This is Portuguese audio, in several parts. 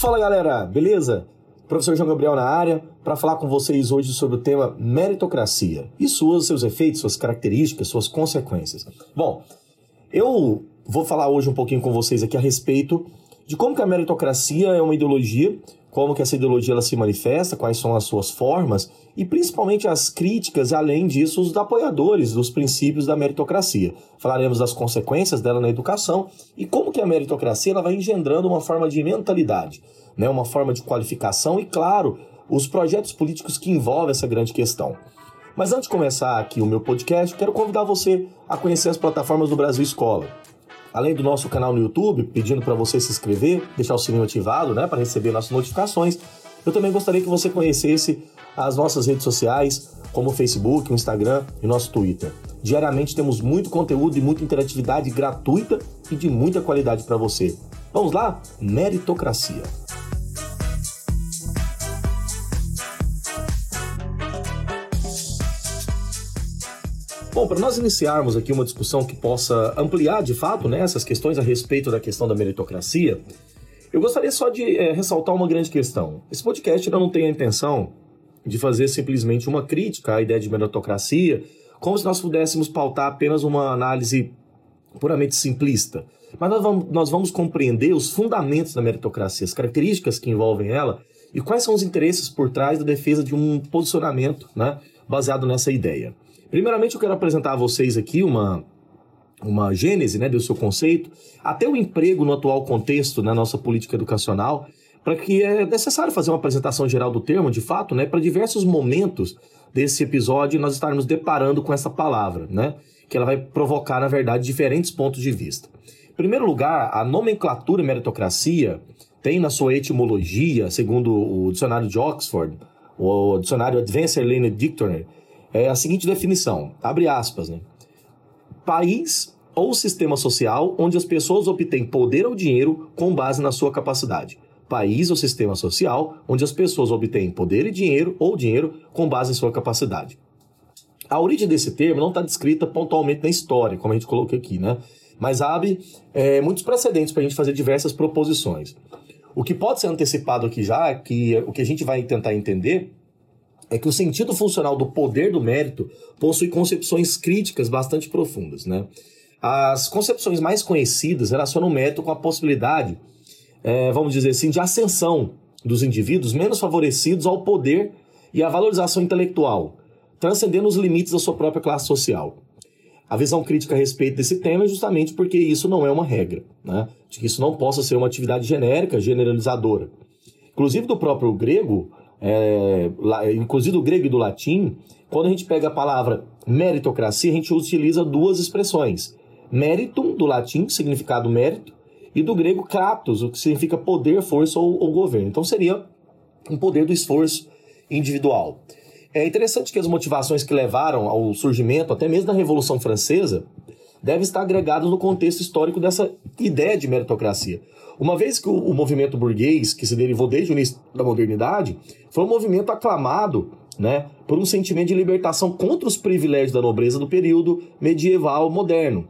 Fala galera, beleza? Professor João Gabriel na área para falar com vocês hoje sobre o tema meritocracia e suas, seus efeitos, suas características, suas consequências. Bom, eu vou falar hoje um pouquinho com vocês aqui a respeito de como que a meritocracia é uma ideologia, como que essa ideologia ela se manifesta, quais são as suas formas e principalmente as críticas, além disso, os apoiadores dos princípios da meritocracia. Falaremos das consequências dela na educação e como que a meritocracia ela vai engendrando uma forma de mentalidade, né, uma forma de qualificação e, claro, os projetos políticos que envolvem essa grande questão. Mas antes de começar aqui o meu podcast, quero convidar você a conhecer as plataformas do Brasil Escola. Além do nosso canal no YouTube, pedindo para você se inscrever, deixar o sininho ativado, né, para receber nossas notificações, eu também gostaria que você conhecesse as nossas redes sociais, como o Facebook, o Instagram e nosso Twitter. Diariamente temos muito conteúdo e muita interatividade gratuita e de muita qualidade para você. Vamos lá? Meritocracia. Bom, para nós iniciarmos aqui uma discussão que possa ampliar de fato né, essas questões a respeito da questão da meritocracia, eu gostaria só de é, ressaltar uma grande questão. Esse podcast não tem a intenção de fazer simplesmente uma crítica à ideia de meritocracia, como se nós pudéssemos pautar apenas uma análise puramente simplista. Mas nós vamos, nós vamos compreender os fundamentos da meritocracia, as características que envolvem ela e quais são os interesses por trás da defesa de um posicionamento né, baseado nessa ideia. Primeiramente, eu quero apresentar a vocês aqui uma, uma gênese né, do seu conceito, até o emprego no atual contexto na nossa política educacional, para que é necessário fazer uma apresentação geral do termo, de fato, né, para diversos momentos desse episódio nós estarmos deparando com essa palavra, né, que ela vai provocar, na verdade, diferentes pontos de vista. Em primeiro lugar, a nomenclatura meritocracia tem na sua etimologia, segundo o dicionário de Oxford, o dicionário Advanced Learning Dictionary, é a seguinte definição, abre aspas, né? País ou sistema social onde as pessoas obtêm poder ou dinheiro com base na sua capacidade. País ou sistema social onde as pessoas obtêm poder e dinheiro ou dinheiro com base em sua capacidade. A origem desse termo não está descrita pontualmente na história, como a gente colocou aqui, né? Mas abre é, muitos precedentes para a gente fazer diversas proposições. O que pode ser antecipado aqui já, é que o que a gente vai tentar entender é que o sentido funcional do poder do mérito possui concepções críticas bastante profundas. Né? As concepções mais conhecidas relacionam o mérito com a possibilidade, é, vamos dizer assim, de ascensão dos indivíduos menos favorecidos ao poder e à valorização intelectual, transcendendo os limites da sua própria classe social. A visão crítica a respeito desse tema é justamente porque isso não é uma regra, né? de que isso não possa ser uma atividade genérica, generalizadora. Inclusive, do próprio grego, é, inclusive do grego e do latim, quando a gente pega a palavra meritocracia, a gente utiliza duas expressões. Meritum, do latim, significado mérito, e do grego kratos, o que significa poder, força ou, ou governo. Então seria um poder do esforço individual. É interessante que as motivações que levaram ao surgimento, até mesmo da Revolução Francesa, devem estar agregadas no contexto histórico dessa ideia de meritocracia. Uma vez que o, movimento burguês, que se derivou desde o início da modernidade, foi um movimento aclamado né, por um sentimento de libertação contra os privilégios da nobreza do período medieval moderno,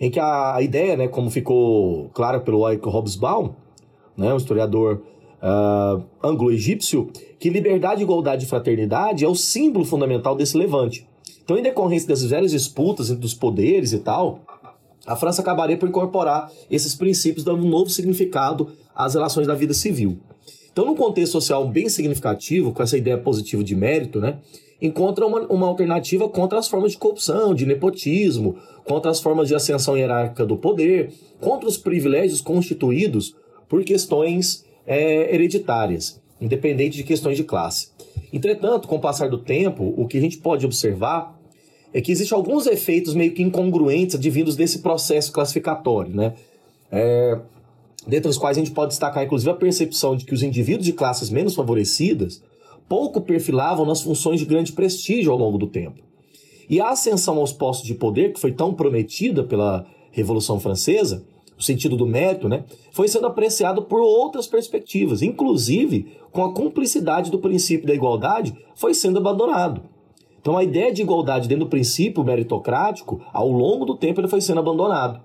em que a, ideia, né, como ficou clara pelo Eike Hobsbawm, né, um historiador uh, anglo-egípcio, que liberdade, igualdade e fraternidade é o símbolo fundamental desse levante. Então, em decorrência das velhas disputas entre os poderes e tal, a França acabaria por incorporar esses princípios, dando um novo significado às relações da vida civil. Então, num contexto social bem significativo, com essa ideia positiva de mérito, né, encontra uma, uma alternativa contra as formas de corrupção, de nepotismo, contra as formas de ascensão hierárquica do poder, contra os privilégios constituídos por questões é, hereditárias, independente de questões de classe. Entretanto, com o passar do tempo, o que a gente pode observar é que existem alguns efeitos meio que incongruentes advindos desse processo classificatório, né? É, dentre os quais a gente pode destacar, inclusive, a percepção de que os indivíduos de classes menos favorecidas pouco perfilavam nas funções de grande prestígio ao longo do tempo. E a ascensão aos postos de poder, que foi tão prometida pela Revolução Francesa, o sentido do mérito, né, foi sendo apreciado por outras perspectivas, inclusive com a cumplicidade do princípio da igualdade, foi sendo abandonado. Então a ideia de igualdade dentro do princípio meritocrático, ao longo do tempo ele foi sendo abandonado.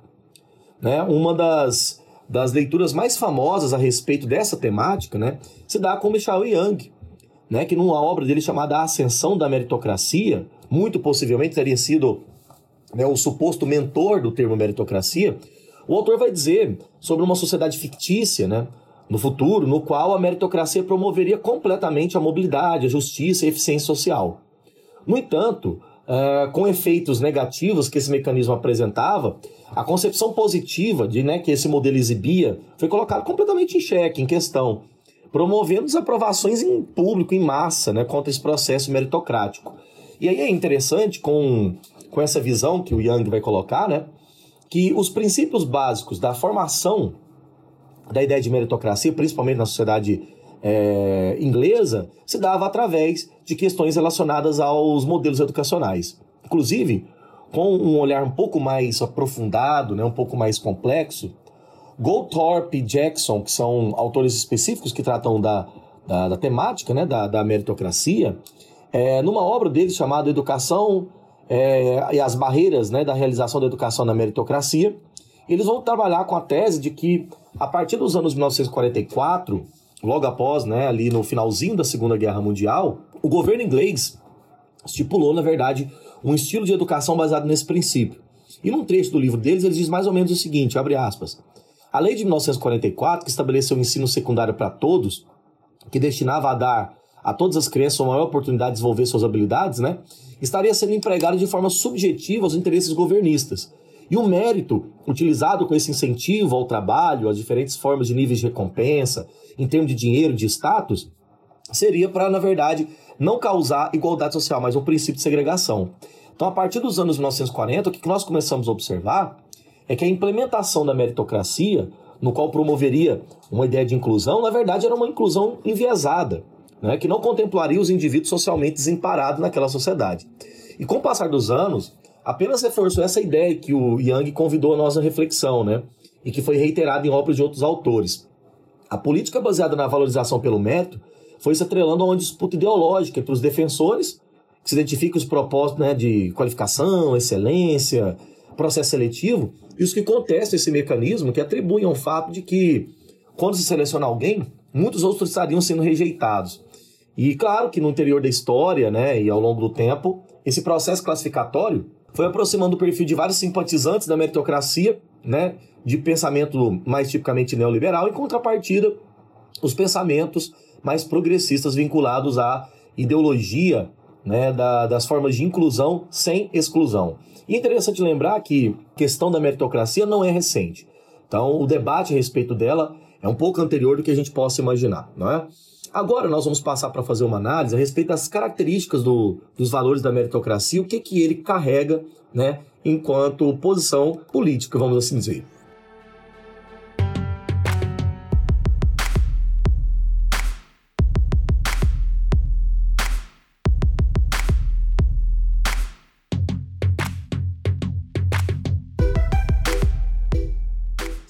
Né? Uma das das leituras mais famosas a respeito dessa temática, né, se dá com Michel Young, né, que numa obra dele chamada A Ascensão da Meritocracia, muito possivelmente teria sido né, o suposto mentor do termo meritocracia, o autor vai dizer sobre uma sociedade fictícia, né, no futuro, no qual a meritocracia promoveria completamente a mobilidade, a justiça e a eficiência social. No entanto, uh, com efeitos negativos que esse mecanismo apresentava, a concepção positiva de né, que esse modelo exibia foi colocada completamente em xeque, em questão, promovendo desaprovações em público, em massa, né, contra esse processo meritocrático. E aí é interessante, com, com essa visão que o Young vai colocar, né, que os princípios básicos da formação da ideia de meritocracia, principalmente na sociedade é, inglesa, se dava através de questões relacionadas aos modelos educacionais. Inclusive, com um olhar um pouco mais aprofundado, né, um pouco mais complexo, Goldthorpe e Jackson, que são autores específicos que tratam da, da, da temática né, da, da meritocracia, é, numa obra deles chamada Educação é, e as Barreiras né, da Realização da Educação na Meritocracia, eles vão trabalhar com a tese de que, a partir dos anos 1944, logo após, né, ali no finalzinho da Segunda Guerra Mundial, o governo inglês estipulou, na verdade, um estilo de educação baseado nesse princípio. E num trecho do livro deles, eles diz mais ou menos o seguinte, abre aspas, a lei de 1944, que estabeleceu o ensino secundário para todos, que destinava a dar a todas as crianças uma maior oportunidade de desenvolver suas habilidades, né, estaria sendo empregada de forma subjetiva aos interesses governistas. E o mérito utilizado com esse incentivo ao trabalho, as diferentes formas de níveis de recompensa, em termos de dinheiro, de status, seria para, na verdade, não causar igualdade social, mas um princípio de segregação. Então, a partir dos anos 1940, o que nós começamos a observar é que a implementação da meritocracia, no qual promoveria uma ideia de inclusão, na verdade era uma inclusão enviesada, né, que não contemplaria os indivíduos socialmente desamparados naquela sociedade. E com o passar dos anos, apenas reforçou essa ideia que o Young convidou a nossa reflexão, né, e que foi reiterada em obras de outros autores. A política baseada na valorização pelo mérito foi se atrelando a uma disputa ideológica entre os defensores, que se identificam os propósitos né, de qualificação, excelência, processo seletivo, e os que contestam esse mecanismo, que atribuem ao fato de que, quando se seleciona alguém, muitos outros estariam sendo rejeitados. E claro que no interior da história, né, e ao longo do tempo, esse processo classificatório foi aproximando o perfil de vários simpatizantes da meritocracia, né, de pensamento mais tipicamente neoliberal, em contrapartida, os pensamentos mais progressistas vinculados à ideologia né, da, das formas de inclusão sem exclusão. E é interessante lembrar que a questão da meritocracia não é recente. Então, o debate a respeito dela é um pouco anterior do que a gente possa imaginar, não é? Agora nós vamos passar para fazer uma análise a respeito das características do, dos valores da meritocracia, o que, que ele carrega né, enquanto posição política, vamos assim dizer.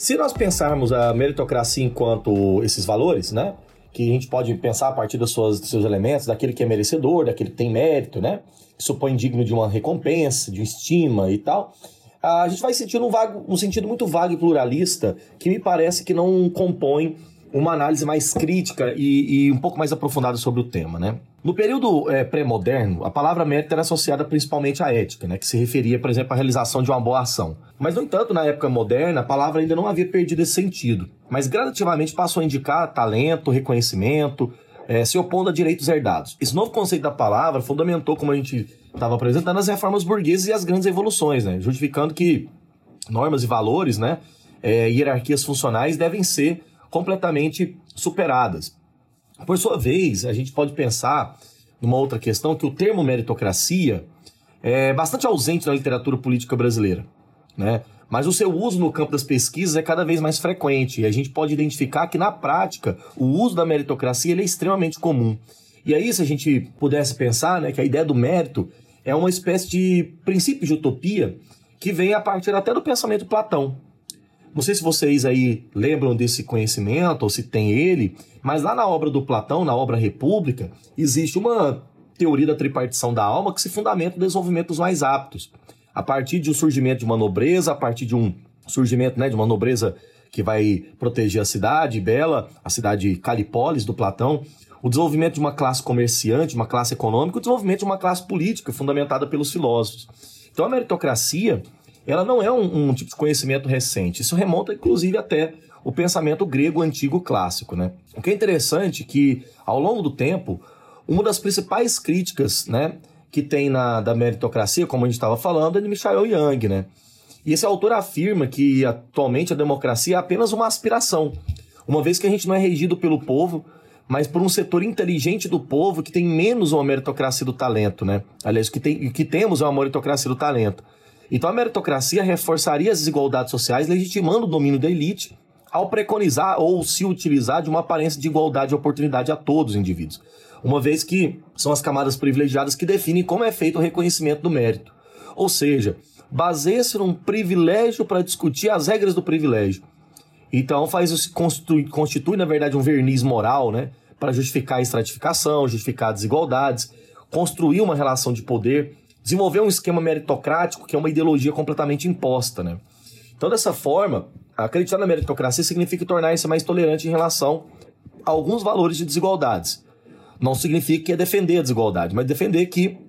Se nós pensarmos a meritocracia enquanto esses valores, né? que a gente pode pensar a partir dos seus, dos seus elementos, daquele que é merecedor, daquele que tem mérito, né? Que supõe digno de uma recompensa, de estima e tal. A gente vai sentir um, vago, um sentido muito vago e pluralista que me parece que não compõe uma análise mais crítica e, e, um pouco mais aprofundada sobre o tema, né? No período é, pré-moderno, a palavra mérito era associada principalmente à ética, né? Que se referia, por exemplo, à realização de uma boa ação. Mas, no entanto, na época moderna, a palavra ainda não havia perdido esse sentido, mas gradativamente passou a indicar talento, reconhecimento, é, se opondo a direitos herdados. Esse novo conceito da palavra fundamentou, como a gente estava apresentando, as reformas burguesas e as grandes evoluções, né? Justificando que normas e valores, né? É, hierarquias funcionais devem ser completamente superadas. Por sua vez, a gente pode pensar numa outra questão que o termo meritocracia é bastante ausente na literatura política brasileira, né? Mas o seu uso no campo das pesquisas é cada vez mais frequente e a gente pode identificar que na prática o uso da meritocracia é extremamente comum. E aí, se a gente pudesse pensar, né, que a ideia do mérito é uma espécie de princípio de utopia que vem a partir até do pensamento Platão, não sei se vocês aí lembram desse conhecimento ou se tem ele, mas lá na obra do Platão, na obra República, existe uma teoria da tripartição da alma que se fundamenta no desenvolvimento dos mais aptos. A partir de um surgimento de uma nobreza, a partir de um surgimento né, de uma nobreza que vai proteger a cidade bela, a cidade Calipólis do Platão, o desenvolvimento de uma classe comerciante, uma classe econômica, o desenvolvimento de uma classe política fundamentada pelos filósofos. Então a meritocracia, ela não é um, um tipo de conhecimento recente. Isso remonta, inclusive, até o pensamento grego antigo clássico, né? O que é interessante é que, ao longo do tempo, uma das principais críticas, né, que tem na da meritocracia, como a gente estava falando, é de Michael Young, né? E esse autor afirma que atualmente a democracia é apenas uma aspiração, uma vez que a gente não é regido pelo povo, mas por um setor inteligente do povo que tem menos uma meritocracia do talento, né? Aliás, o que, tem, o que temos é uma meritocracia do talento. Então a meritocracia reforçaria as desigualdades sociais, legitimando o domínio da elite ao preconizar ou se utilizar de uma aparência de igualdade de oportunidade a todos os indivíduos, uma vez que são as camadas privilegiadas que definem como é feito o reconhecimento do mérito. Ou seja, baseia-se num privilégio para discutir as regras do privilégio. Então faz constitui, constitui, na verdade, um verniz moral, né? Para justificar a estratificação, justificar desigualdades, construir uma relação de poder, desenvolver um esquema meritocrático que é uma ideologia completamente imposta, né? Então, dessa forma, acreditar na meritocracia significa tornar-se mais tolerante em relação a alguns valores de desigualdades. Não significa que é defender a desigualdade, mas defender que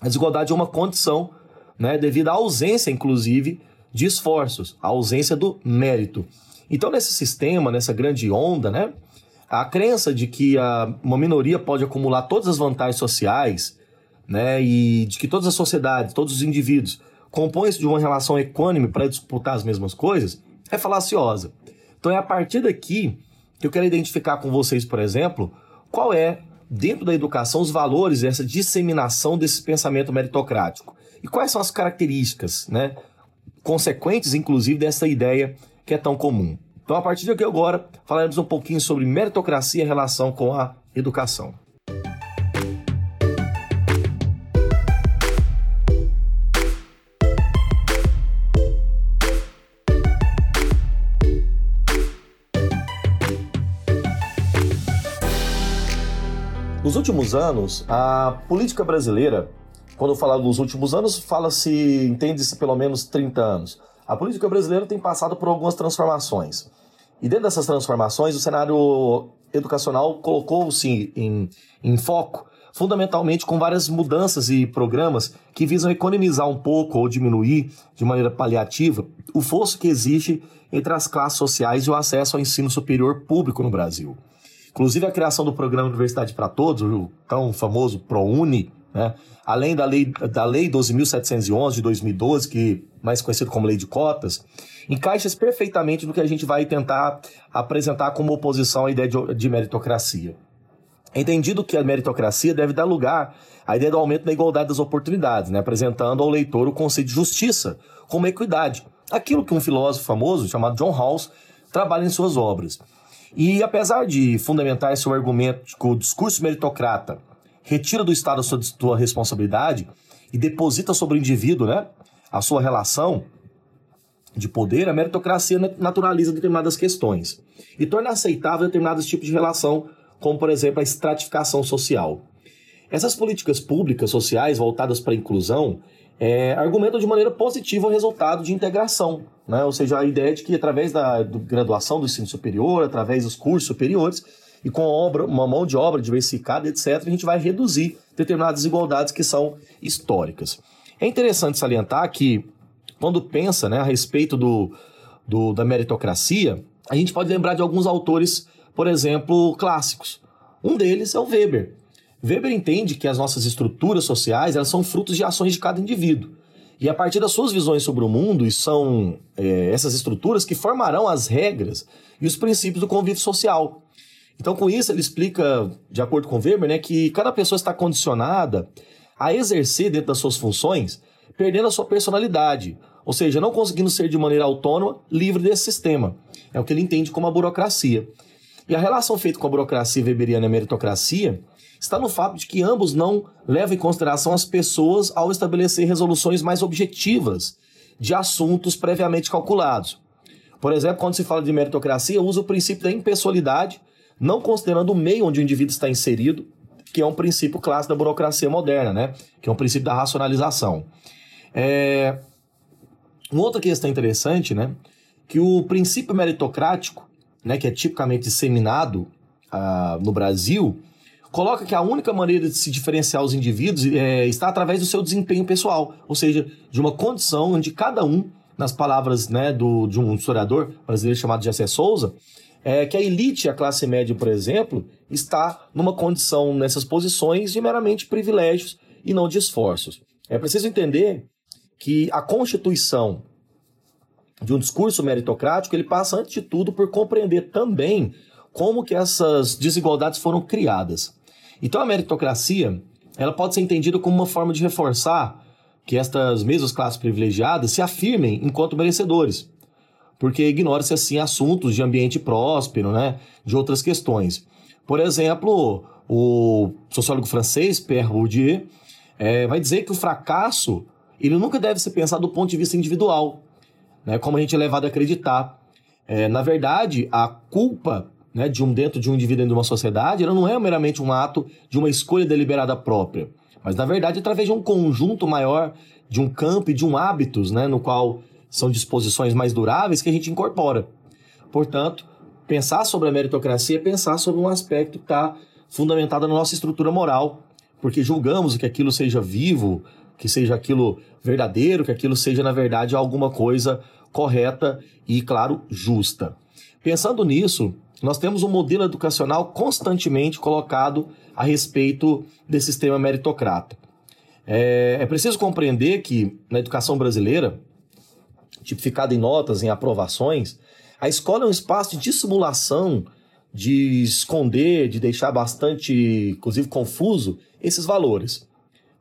a desigualdade é uma condição, né, devido à ausência, inclusive, de esforços, a ausência do mérito. Então, nesse sistema, nessa grande onda, né, a crença de que a, uma minoria pode acumular todas as vantagens sociais, né, e de que todas as sociedades, todos os indivíduos compõe-se de uma relação equânime para disputar as mesmas coisas, é falaciosa. Então é a partir daqui que eu quero identificar com vocês, por exemplo, qual é, dentro da educação, os valores dessa disseminação desse pensamento meritocrático. E quais são as características, né, consequentes, inclusive, dessa ideia que é tão comum. Então, a partir daqui agora, falaremos um pouquinho sobre meritocracia em relação com a educação. Últimos anos, a política brasileira, quando eu falar dos últimos anos, fala-se, entende-se pelo menos 30 anos. A política brasileira tem passado por algumas transformações. E dentro dessas transformações, o cenário educacional colocou-se em, em foco fundamentalmente com várias mudanças e programas que visam economizar um pouco ou diminuir de maneira paliativa o fosso que existe entre as classes sociais e o acesso ao ensino superior público no Brasil. Inclusive a criação do programa Universidade para Todos, o tão famoso ProUni, né? além da lei, da lei 12.711 de 2012, que mais conhecido como Lei de Cotas, encaixa-se perfeitamente no que a gente vai tentar apresentar como oposição à ideia de, de meritocracia. Entendido que a meritocracia deve dar lugar à ideia do aumento da igualdade das oportunidades, né? apresentando ao leitor o conceito de justiça como equidade, aquilo que um filósofo famoso chamado John Rawls trabalha em suas obras. E apesar de fundamentar esse argumento que o discurso meritocrata retira do Estado a sua, sua responsabilidade e deposita sobre o indivíduo né, a sua relação de poder, a meritocracia naturaliza determinadas questões e torna aceitável determinados tipos de relação, como, por exemplo, a estratificação social. Essas políticas públicas sociais voltadas para a inclusão é, argumentam de maneira positiva o resultado de integração, né? ou seja, a ideia de que através da do graduação do ensino superior, através dos cursos superiores, e com obra, uma mão de obra diversificada, etc., a gente vai reduzir determinadas desigualdades que são históricas. É interessante salientar que, quando pensa né, a respeito do, do, da meritocracia, a gente pode lembrar de alguns autores, por exemplo, clássicos. Um deles é o Weber. Weber entende que as nossas estruturas sociais elas são frutos de ações de cada indivíduo. E a partir das suas visões sobre o mundo, e são é, essas estruturas que formarão as regras e os princípios do convívio social. Então, com isso, ele explica, de acordo com Weber, né, que cada pessoa está condicionada a exercer dentro das suas funções, perdendo a sua personalidade, ou seja, não conseguindo ser de maneira autônoma, livre desse sistema. É o que ele entende como a burocracia. E a relação feita com a burocracia weberiana e a meritocracia está no fato de que ambos não levam em consideração as pessoas ao estabelecer resoluções mais objetivas de assuntos previamente calculados. Por exemplo, quando se fala de meritocracia, usa o princípio da impessoalidade, não considerando o meio onde o indivíduo está inserido, que é um princípio clássico da burocracia moderna, né? que é um princípio da racionalização. É... Uma outra questão interessante, né? que o princípio meritocrático, né, que é tipicamente disseminado ah, no Brasil, coloca que a única maneira de se diferenciar os indivíduos é, está através do seu desempenho pessoal, ou seja, de uma condição onde cada um, nas palavras né, do, de um historiador brasileiro chamado Jessé Souza, é que a elite, a classe média, por exemplo, está numa condição nessas posições de meramente privilégios e não de esforços. É preciso entender que a constituição de um discurso meritocrático, ele passa antes de tudo por compreender também como que essas desigualdades foram criadas. Então a meritocracia, ela pode ser entendida como uma forma de reforçar que estas mesmas classes privilegiadas se afirmem enquanto merecedores, porque ignora-se assim assuntos de ambiente próspero, né, de outras questões. Por exemplo, o sociólogo francês Pierre Bourdieu é, vai dizer que o fracasso ele nunca deve ser pensado do ponto de vista individual, né, como a gente é levado a acreditar. É, na verdade, a culpa né, de um dentro de um indivíduo dentro de uma sociedade, ela não é meramente um ato de uma escolha deliberada própria, mas na verdade através de um conjunto maior de um campo e de um hábitos, né, no qual são disposições mais duráveis que a gente incorpora. Portanto, pensar sobre a meritocracia é pensar sobre um aspecto que está fundamentado na nossa estrutura moral, porque julgamos que aquilo seja vivo, que seja aquilo verdadeiro, que aquilo seja, na verdade, alguma coisa correta e, claro, justa. Pensando nisso, nós temos um modelo educacional constantemente colocado a respeito desse sistema meritocrata. É, é preciso compreender que na educação brasileira, tipificada em notas, em aprovações, a escola é um espaço de dissimulação, de esconder, de deixar bastante, inclusive, confuso esses valores.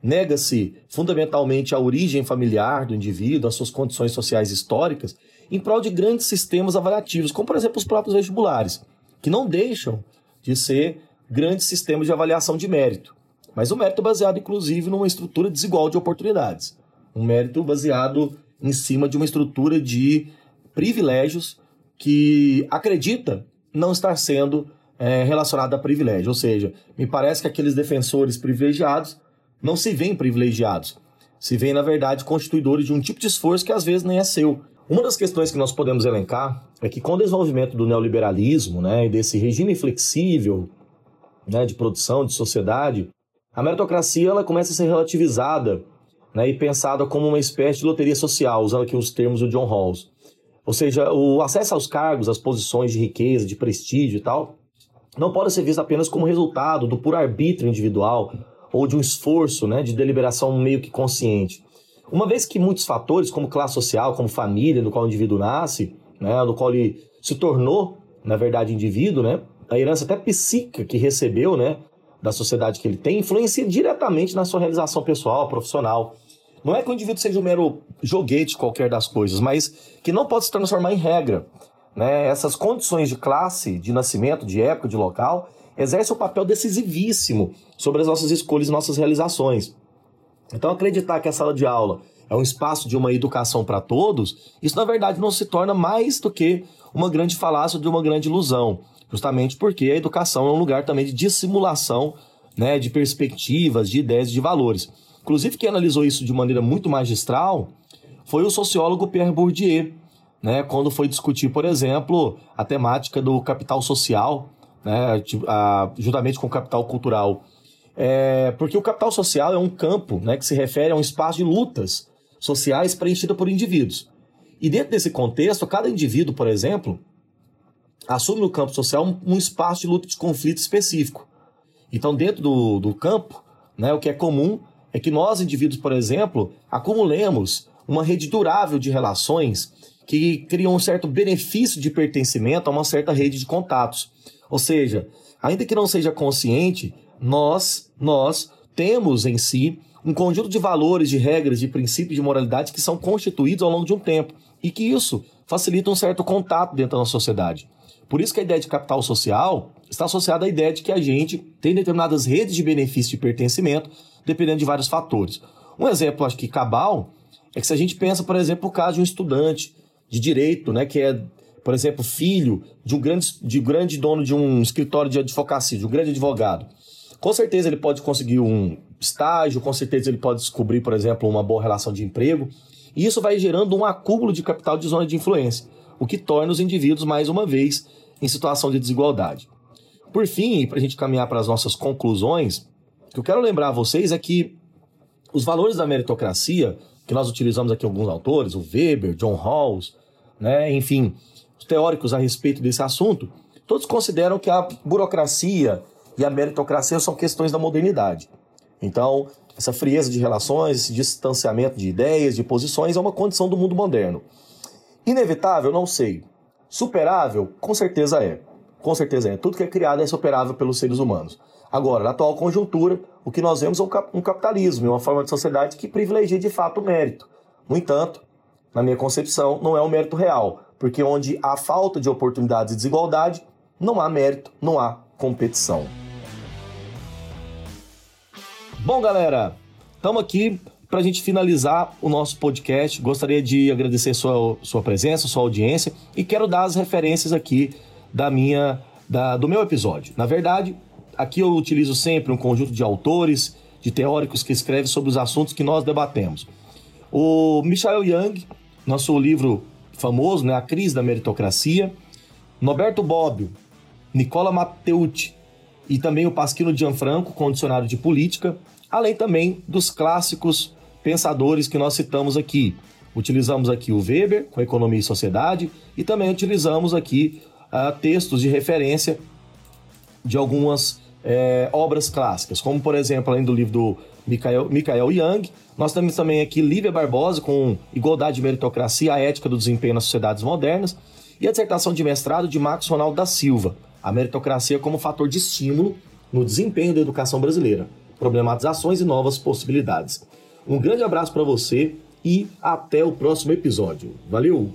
Nega-se fundamentalmente a origem familiar do indivíduo, as suas condições sociais históricas, em prol de grandes sistemas avaliativos, como por exemplo os próprios vestibulares, que não deixam de ser grandes sistemas de avaliação de mérito. Mas o mérito baseado, inclusive, numa estrutura desigual de oportunidades. Um mérito baseado em cima de uma estrutura de privilégios que acredita não estar sendo é, relacionada a privilégio. Ou seja, me parece que aqueles defensores privilegiados não se veem privilegiados. Se veem, na verdade, constituidores de um tipo de esforço que às vezes nem é seu. Uma das questões que nós podemos elencar é que com o desenvolvimento do neoliberalismo né, e desse regime flexível né, de produção, de sociedade, a meritocracia ela começa a ser relativizada né, e pensada como uma espécie de loteria social, usando aqui os termos do John Rawls. Ou seja, o acesso aos cargos, às posições de riqueza, de prestígio e tal, não pode ser visto apenas como resultado do puro arbítrio individual ou de um esforço né, de deliberação meio que consciente. Uma vez que muitos fatores, como classe social, como família, no qual o indivíduo nasce, né, no qual ele se tornou, na verdade, indivíduo, né, a herança até psíquica que recebeu né, da sociedade que ele tem, influencia diretamente na sua realização pessoal, profissional. Não é que o indivíduo seja um mero joguete qualquer das coisas, mas que não pode se transformar em regra. Né? Essas condições de classe, de nascimento, de época, de local, exerce um papel decisivíssimo sobre as nossas escolhas e nossas realizações. Então, acreditar que a sala de aula é um espaço de uma educação para todos, isso na verdade não se torna mais do que uma grande falácia de uma grande ilusão, justamente porque a educação é um lugar também de dissimulação né, de perspectivas, de ideias, de valores. Inclusive, quem analisou isso de maneira muito magistral foi o sociólogo Pierre Bourdieu, né, quando foi discutir, por exemplo, a temática do capital social né, a, juntamente com o capital cultural. É, porque o capital social é um campo né, que se refere a um espaço de lutas sociais preenchido por indivíduos. E dentro desse contexto, cada indivíduo, por exemplo, assume no campo social um, um espaço de luta de conflito específico. Então, dentro do, do campo, né, o que é comum é que nós, indivíduos, por exemplo, acumulemos uma rede durável de relações que criam um certo benefício de pertencimento a uma certa rede de contatos. Ou seja, ainda que não seja consciente, nós, nós temos em si um conjunto de valores, de regras, de princípios de moralidade que são constituídos ao longo de um tempo e que isso facilita um certo contato dentro da nossa sociedade. Por isso que a ideia de capital social está associada à ideia de que a gente tem determinadas redes de benefício de pertencimento, dependendo de vários fatores. Um exemplo, acho que cabal, é que se a gente pensa, por exemplo, o caso de um estudante de direito, né, que é por exemplo, filho de um grande, de grande dono de um escritório de advocacia, de um grande advogado, com certeza ele pode conseguir um estágio, com certeza ele pode descobrir, por exemplo, uma boa relação de emprego. E isso vai gerando um acúmulo de capital de zona de influência, o que torna os indivíduos, mais uma vez, em situação de desigualdade. Por fim, para a gente caminhar para as nossas conclusões, o que eu quero lembrar a vocês é que os valores da meritocracia, que nós utilizamos aqui alguns autores, o Weber, John Rawls, né, enfim, os teóricos a respeito desse assunto, todos consideram que a burocracia e a meritocracia são questões da modernidade. Então, essa frieza de relações, esse distanciamento de ideias, de posições, é uma condição do mundo moderno. Inevitável? Não sei. Superável? Com certeza é. Com certeza é. Tudo que é criado é superável pelos seres humanos. Agora, na atual conjuntura, o que nós vemos é um capitalismo, uma forma de sociedade que privilegia de fato o mérito. No entanto, na minha concepção, não é o mérito real, porque onde há falta de oportunidades e desigualdade, não há mérito, não há competição. Bom, galera, estamos aqui para a gente finalizar o nosso podcast. Gostaria de agradecer sua, sua presença, sua audiência e quero dar as referências aqui da minha, da, do meu episódio. Na verdade, aqui eu utilizo sempre um conjunto de autores, de teóricos que escrevem sobre os assuntos que nós debatemos. O Michael Young, nosso livro famoso, né, A Crise da Meritocracia, Norberto Bobbio, Nicola Matteucci e também o Pasquino Gianfranco, condicionário de política, além também dos clássicos pensadores que nós citamos aqui. Utilizamos aqui o Weber, com Economia e Sociedade, e também utilizamos aqui uh, textos de referência de algumas é, obras clássicas, como por exemplo, além do livro do Michael, Michael Young, nós temos também aqui Lívia Barbosa com Igualdade e Meritocracia, a Ética do Desempenho nas Sociedades Modernas, e a dissertação de mestrado de Marcos Ronaldo da Silva, a meritocracia como fator de estímulo no desempenho da educação brasileira problematizações e novas possibilidades. Um grande abraço para você e até o próximo episódio. Valeu!